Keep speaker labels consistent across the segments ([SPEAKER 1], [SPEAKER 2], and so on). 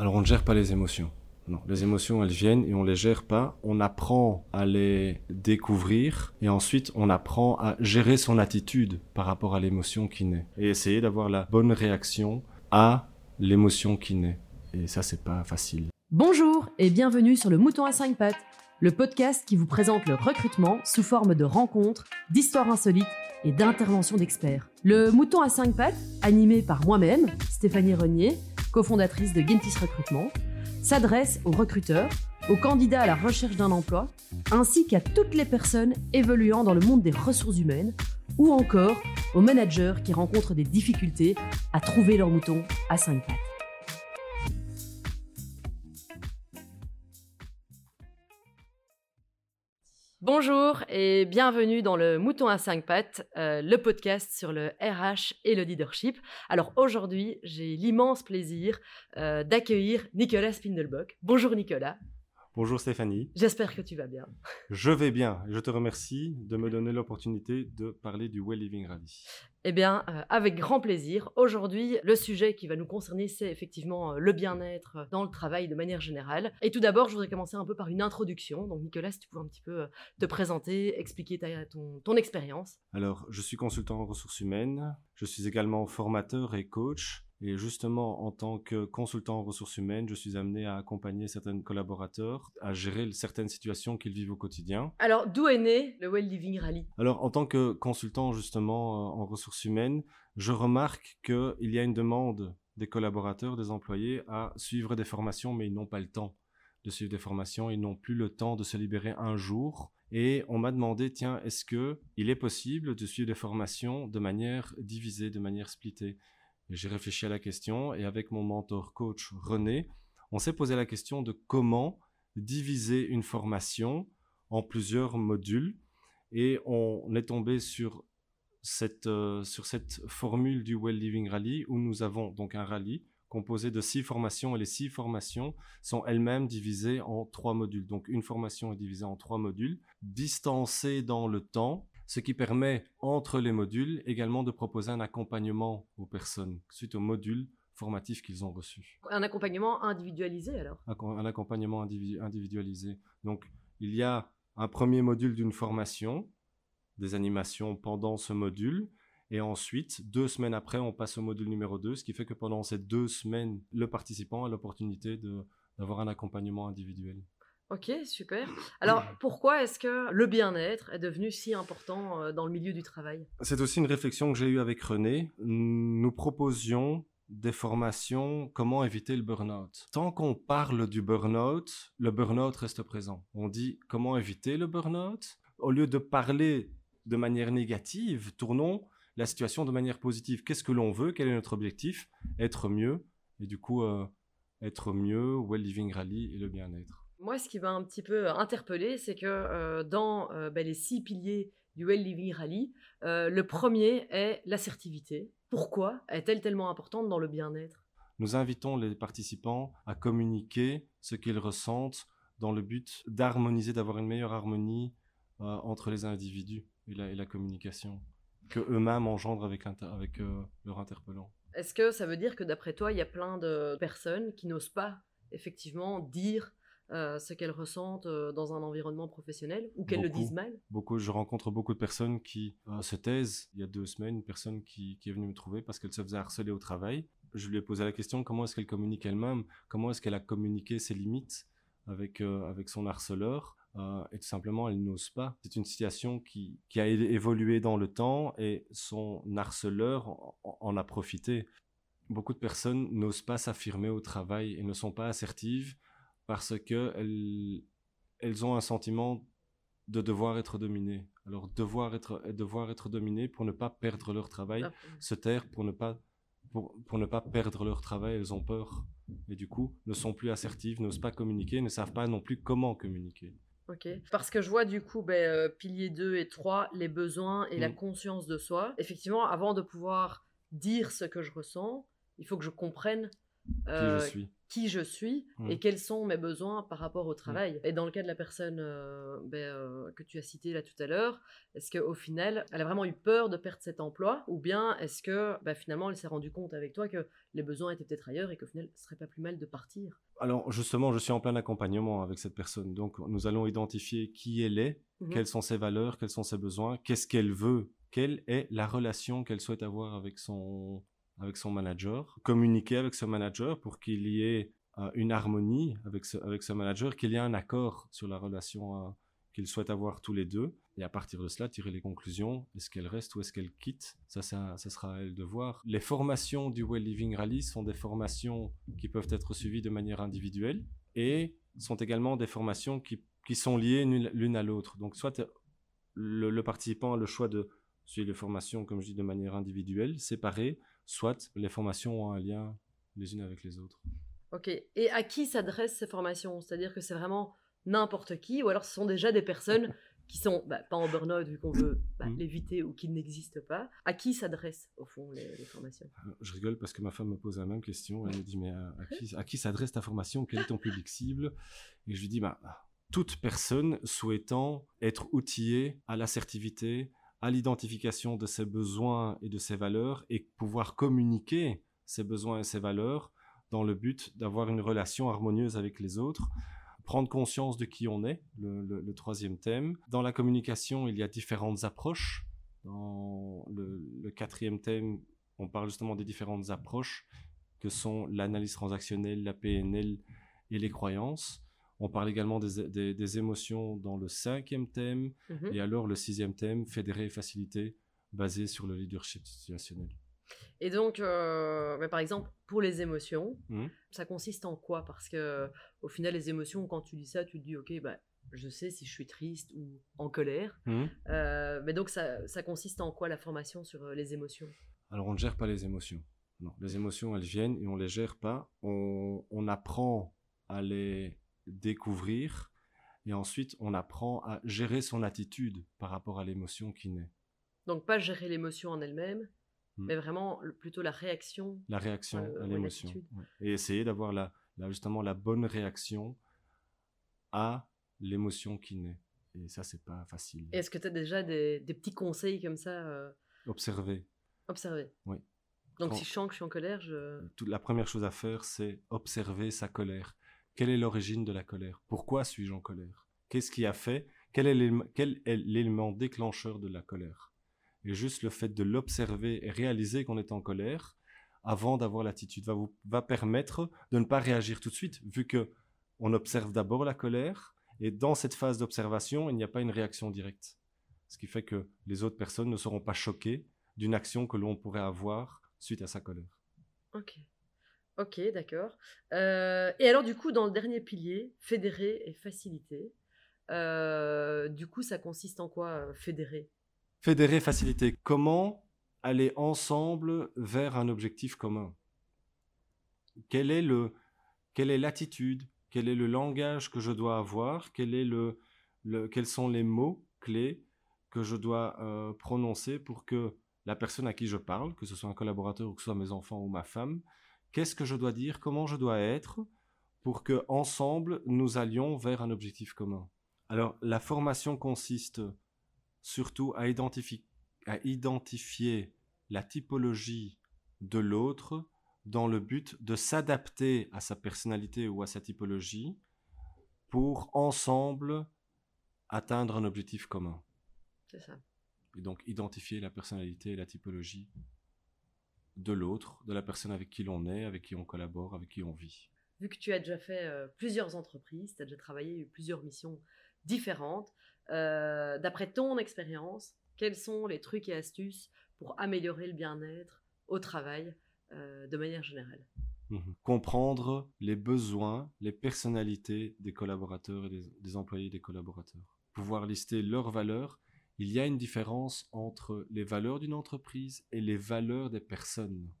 [SPEAKER 1] Alors on ne gère pas les émotions. Non, les émotions, elles viennent et on les gère pas. On apprend à les découvrir et ensuite on apprend à gérer son attitude par rapport à l'émotion qui naît et essayer d'avoir la bonne réaction à l'émotion qui naît. Et ça, c'est pas facile.
[SPEAKER 2] Bonjour et bienvenue sur le Mouton à 5 pattes, le podcast qui vous présente le recrutement sous forme de rencontres, d'histoires insolites et d'interventions d'experts. Le Mouton à 5 pattes, animé par moi-même, Stéphanie Renier, cofondatrice de Gentis Recrutement, s'adresse aux recruteurs, aux candidats à la recherche d'un emploi, ainsi qu'à toutes les personnes évoluant dans le monde des ressources humaines, ou encore aux managers qui rencontrent des difficultés à trouver leur mouton à 5 pattes. Bonjour et bienvenue dans le Mouton à 5 pattes, euh, le podcast sur le RH et le leadership. Alors aujourd'hui, j'ai l'immense plaisir euh, d'accueillir Nicolas Spindelbock. Bonjour Nicolas.
[SPEAKER 1] Bonjour Stéphanie.
[SPEAKER 2] J'espère que tu vas bien.
[SPEAKER 1] Je vais bien. Je te remercie de me donner l'opportunité de parler du Well Living Rally.
[SPEAKER 2] Eh bien, euh, avec grand plaisir. Aujourd'hui, le sujet qui va nous concerner, c'est effectivement euh, le bien-être dans le travail de manière générale. Et tout d'abord, je voudrais commencer un peu par une introduction. Donc, Nicolas, si tu pouvais un petit peu euh, te présenter, expliquer ta, ton, ton expérience.
[SPEAKER 1] Alors, je suis consultant en ressources humaines. Je suis également formateur et coach. Et justement, en tant que consultant en ressources humaines, je suis amené à accompagner certains collaborateurs à gérer certaines situations qu'ils vivent au quotidien.
[SPEAKER 2] Alors, d'où est né le Well Living Rally?
[SPEAKER 1] Alors, en tant que consultant justement en ressources humaines, je remarque qu'il y a une demande des collaborateurs, des employés à suivre des formations, mais ils n'ont pas le temps de suivre des formations, ils n'ont plus le temps de se libérer un jour. Et on m'a demandé, tiens, est-ce que il est possible de suivre des formations de manière divisée, de manière splittée? J'ai réfléchi à la question et avec mon mentor coach René, on s'est posé la question de comment diviser une formation en plusieurs modules et on est tombé sur cette, euh, sur cette formule du Well Living Rally où nous avons donc un rallye composé de six formations et les six formations sont elles-mêmes divisées en trois modules. Donc une formation est divisée en trois modules, distancée dans le temps ce qui permet entre les modules également de proposer un accompagnement aux personnes suite aux modules formatifs qu'ils ont reçus.
[SPEAKER 2] Un accompagnement individualisé alors?
[SPEAKER 1] Un, accompagnement individualisé. Donc il y a un premier module d'une formation, des animations pendant ce module, et ensuite, deux semaines après, on passe au module numéro 2, ce qui fait que pendant ces deux semaines, le participant a l'opportunité d'avoir un accompagnement individuel.
[SPEAKER 2] Ok, super. Alors, pourquoi est-ce que le bien-être est devenu si important euh, dans le milieu du travail?
[SPEAKER 1] C'est aussi une réflexion que j'ai eue avec René. Nous proposions des formations comment éviter le burn-out. Tant qu'on parle du burn-out, le burn-out reste présent. On dit comment éviter le burn-out? Au lieu de parler de manière négative, tournons la situation de manière positive. Qu'est-ce que l'on veut? Quel est notre objectif? Être mieux. Et du coup, euh, être mieux, Well Living Rally et le bien-être.
[SPEAKER 2] Moi, ce qui m'a un petit peu interpellé, c'est que euh, dans euh, ben, les six piliers du Well Living Rally, euh, le premier est l'assertivité. Pourquoi est-elle tellement importante dans le bien-être?
[SPEAKER 1] Nous invitons les participants à communiquer ce qu'ils ressentent dans le but d'harmoniser, d'avoir une meilleure harmonie entre les individus et la, communication que eux-mêmes engendrent avec, avec leur interpellant.
[SPEAKER 2] Est-ce que ça veut dire que d'après toi, il y a plein de personnes qui n'osent pas effectivement dire euh, ce qu'elles ressentent euh, dans un environnement professionnel ou qu'elles le disent mal
[SPEAKER 1] Beaucoup, je rencontre beaucoup de personnes qui euh, se taisent. Il y a deux semaines, une personne qui, est venue me trouver parce qu'elle se faisait harceler au travail. Je lui ai posé la question comment est-ce qu'elle communique elle-même? Comment est-ce qu'elle a communiqué ses limites avec, avec son harceleur? Et tout simplement, elle n'ose pas. C'est une situation qui, qui, a évolué dans le temps et son harceleur en a profité. Beaucoup de personnes n'osent pas s'affirmer au travail et ne sont pas assertives parce que elles, ont un sentiment de devoir être dominées. Alors devoir être devoir être dominées pour ne pas perdre leur travail, ah. se taire pour ne pas pour, ne pas perdre leur travail, elles ont peur et du coup ne sont plus assertives, n'osent pas communiquer, ne savent pas non plus comment communiquer.
[SPEAKER 2] Ok. Parce que je vois du coup, ben, euh, pilier 2 et 3, les besoins et la mm. conscience de soi. Effectivement, avant de pouvoir dire ce que je ressens, il faut que je comprenne
[SPEAKER 1] qui je suis
[SPEAKER 2] qui je suis
[SPEAKER 1] Mmh.
[SPEAKER 2] et quels sont mes besoins par rapport au travail. Et dans le cas de la personne euh, ben, euh, que tu as citée là tout à l'heure, est-ce qu'au final, elle a vraiment eu peur de perdre cet emploi ou bien est-ce que ben, finalement, elle s'est rendue compte avec toi que les besoins étaient peut-être ailleurs et qu'au final, ce serait pas plus mal de partir?
[SPEAKER 1] Alors justement, je suis en plein accompagnement avec cette personne. Donc nous allons identifier qui elle est,
[SPEAKER 2] Mhm.
[SPEAKER 1] quelles sont ses valeurs, quels sont ses besoins, qu'est-ce qu'elle veut, quelle est la relation qu'elle souhaite avoir avec son, avec son manager, communiquer avec ce manager pour qu'il y ait euh, une harmonie avec ce, avec ce manager, qu'il y ait un accord sur la relation euh, qu'ils souhaitent avoir tous les deux, et à partir de cela, tirer les conclusions, est-ce qu'elle reste ou est-ce qu'elle quitte, ça, ça, ça sera à elle de voir. Les formations du Well Living Rally sont des formations qui peuvent être suivies de manière individuelle, et sont également des formations qui, qui sont liées l'une à l'autre. Donc soit le, le participant a le choix de suivre les formations, comme je dis, de manière individuelle, séparée, soit les formations ont un lien les unes avec les autres.
[SPEAKER 2] Ok. Et à qui s'adressent ces formations? C'est-à-dire que c'est vraiment n'importe qui ou alors ce sont déjà des personnes qui sont bah, pas en burn-out vu qu'on veut bah,
[SPEAKER 1] Mm.
[SPEAKER 2] l'éviter ou qui n'existent pas. À qui s'adressent au fond les, les formations?
[SPEAKER 1] Euh, Je rigole parce que ma femme me pose la même question. Elle me dit Mais à, à qui, à qui s'adresse ta formation? Quel est ton public cible? Et je lui dis bah, Toute personne souhaitant être outillée à l'assertivité, à l'identification de ses besoins et de ses valeurs et pouvoir communiquer ses besoins et ses valeurs dans le but d'avoir une relation harmonieuse avec les autres. Prendre conscience de qui on est, le, troisième thème. Dans la communication, il y a différentes approches. Dans le, le quatrième thème, on parle justement des différentes approches que sont l'analyse transactionnelle, la PNL et les croyances. On parle également des, des- des émotions dans le cinquième thème.
[SPEAKER 2] Mhm.
[SPEAKER 1] Et alors le sixième thème, fédérer et faciliter, basé sur le leadership situationnel.
[SPEAKER 2] Et donc, euh, bah, par exemple, pour les émotions,
[SPEAKER 1] Mhm.
[SPEAKER 2] ça consiste en quoi? Parce que au final, les émotions, quand tu dis ça, tu te dis, ok, bah, je sais si je suis triste ou en colère.
[SPEAKER 1] Mhm.
[SPEAKER 2] Euh, mais donc, ça, ça consiste en quoi la formation sur euh, les émotions?
[SPEAKER 1] Alors on ne gère pas les émotions. Non, les émotions, elles viennent et on les gère pas. On, on apprend à les découvrir et ensuite on apprend à gérer son attitude par rapport à l'émotion qui naît.
[SPEAKER 2] Donc, pas gérer l'émotion en elle-même,
[SPEAKER 1] Mhm.
[SPEAKER 2] mais vraiment le- plutôt la réaction.
[SPEAKER 1] La réaction
[SPEAKER 2] Euh,
[SPEAKER 1] à l'émotion. Ouais. Et essayer d'avoir la, la- justement la bonne réaction à l'émotion qui naît. Et ça, c'est pas facile.
[SPEAKER 2] Est-ce que tu as déjà des, des petits conseils comme ça euh,
[SPEAKER 1] Observer.
[SPEAKER 2] observer?
[SPEAKER 1] Oui.
[SPEAKER 2] Donc,
[SPEAKER 1] Quand-
[SPEAKER 2] si je sens que je suis en colère, je.
[SPEAKER 1] Toute la première chose à faire, c'est observer sa colère. Quelle est l'origine de la colère? Pourquoi suis-je en colère? Qu'est-ce qui a fait? Quel est, l'élément, déclencheur de la colère? Et juste le fait de l'observer et réaliser qu'on est en colère, avant d'avoir l'attitude, va, vous, va permettre de ne pas réagir tout de suite, vu que on observe d'abord la colère, et dans cette phase d'observation, il n'y a pas une réaction directe. Ce qui fait que les autres personnes ne seront pas choquées d'une action que l'on pourrait avoir suite à sa colère.
[SPEAKER 2] Ok. Ok, d'accord. Euh, et alors, du coup, dans le dernier pilier, fédérer et faciliter, euh, du coup, ça consiste en quoi, euh, fédérer?
[SPEAKER 1] Fédérer, faciliter. Comment aller ensemble vers un objectif commun? Est le, quelle est l'attitude? Quel est le langage que je dois avoir? Quel est le, Quels sont les mots clés que je dois prononcer pour que la personne à qui je parle, que ce soit un collaborateur ou que ce soit mes enfants ou ma femme, qu'est-ce que je dois dire Comment je dois être pour que ensemble nous allions vers un objectif commun Alors, la formation consiste surtout à, identifi- à identifier la typologie de l'autre dans le but de s'adapter à sa personnalité ou à sa typologie pour ensemble atteindre un objectif commun.
[SPEAKER 2] C'est ça.
[SPEAKER 1] Et donc identifier la personnalité et la typologie de l'autre, de la personne avec qui l'on est, avec qui on collabore, avec qui on vit.
[SPEAKER 2] Vu que tu as déjà fait euh, plusieurs entreprises, tu as déjà travaillé eu plusieurs missions différentes, euh, d'après ton expérience, quels sont les trucs et astuces pour améliorer le bien-être au travail euh, de manière générale?
[SPEAKER 1] Mhm. Comprendre les besoins, les personnalités des collaborateurs et des, des employés des collaborateurs. Pouvoir lister leurs valeurs. Il y a une différence entre les valeurs d'une entreprise et les valeurs des personnes.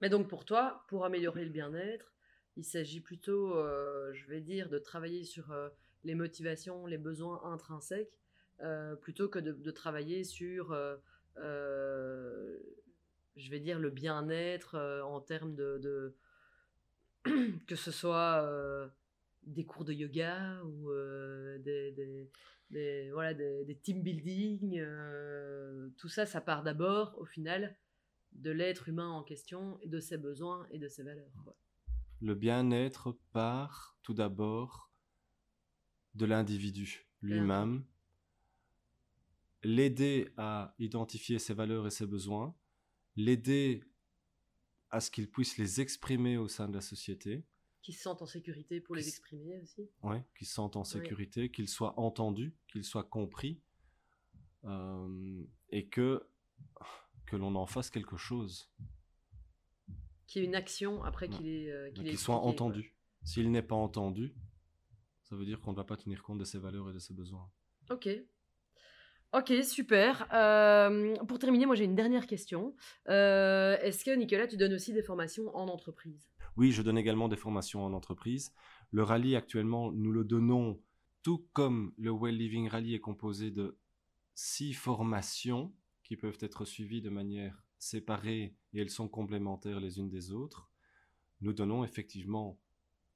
[SPEAKER 2] Mais donc pour toi, pour améliorer le bien-être, il s'agit plutôt, euh, je vais dire, de travailler sur euh, les motivations, les besoins intrinsèques, euh, plutôt que de, travailler sur, je vais dire, le bien-être en termes de, que ce soit des cours de yoga ou des, des, voilà, des, team building, euh, tout ça, ça part d'abord, au final, de l'être humain en question et de ses besoins et de ses valeurs.
[SPEAKER 1] Le bien-être part tout d'abord de l'individu lui-même. L'aider à identifier ses valeurs et ses besoins. L'aider à ce qu'il puisse les exprimer au sein de la société.
[SPEAKER 2] Qui se sentent en sécurité pour
[SPEAKER 1] Qui
[SPEAKER 2] les exprimer aussi.
[SPEAKER 1] Ouais, qu'il se sente en sécurité, qu'il soit entendu, qu'il soit compris. euh, et que, que l'on en fasse quelque chose.
[SPEAKER 2] Qu'il y ait une action après
[SPEAKER 1] Ouais.
[SPEAKER 2] qu'il est, euh, qu'il
[SPEAKER 1] soit entendu. S'il n'est pas entendu, ça veut dire qu'on ne va pas tenir compte de ses valeurs et de ses besoins.
[SPEAKER 2] Ok. Ok, super. Euh, pour terminer, moi j'ai une dernière question. Euh, Est-ce que Nicolas, tu donnes aussi des formations en entreprise?
[SPEAKER 1] Oui, je donne également des formations en entreprise. Le rallye actuellement, nous le donnons tout comme le Well Living Rally est composé de six formations qui peuvent être suivies de manière séparée et elles sont complémentaires les unes des autres. Nous donnons effectivement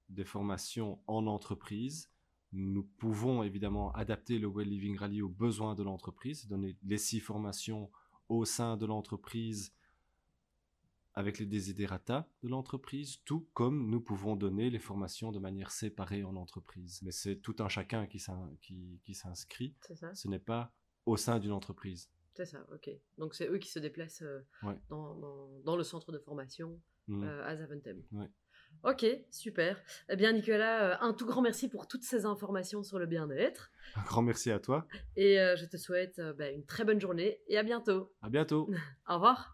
[SPEAKER 1] des formations en entreprise. Nous pouvons évidemment adapter le Well Living Rally aux besoins de l'entreprise, donner les six formations au sein de l'entreprise avec les desiderata de l'entreprise, tout comme nous pouvons donner les formations de manière séparée en entreprise. Mais c'est tout un chacun qui s'in- qui- qui s'inscrit,
[SPEAKER 2] C'est ça
[SPEAKER 1] ce n'est pas au sein d'une entreprise.
[SPEAKER 2] C'est ça, ok. Donc c'est eux qui se déplacent euh,
[SPEAKER 1] Ouais.
[SPEAKER 2] dans, dans- dans le centre de formation
[SPEAKER 1] Mm.
[SPEAKER 2] euh, à Zaventem.
[SPEAKER 1] Ouais.
[SPEAKER 2] Ok, super. Eh bien Nicolas, euh, un tout grand merci pour toutes ces informations sur le bien-être.
[SPEAKER 1] Un grand merci à toi.
[SPEAKER 2] Et euh, je te souhaite bah, une très bonne journée et à bientôt.
[SPEAKER 1] À bientôt.
[SPEAKER 2] Au revoir.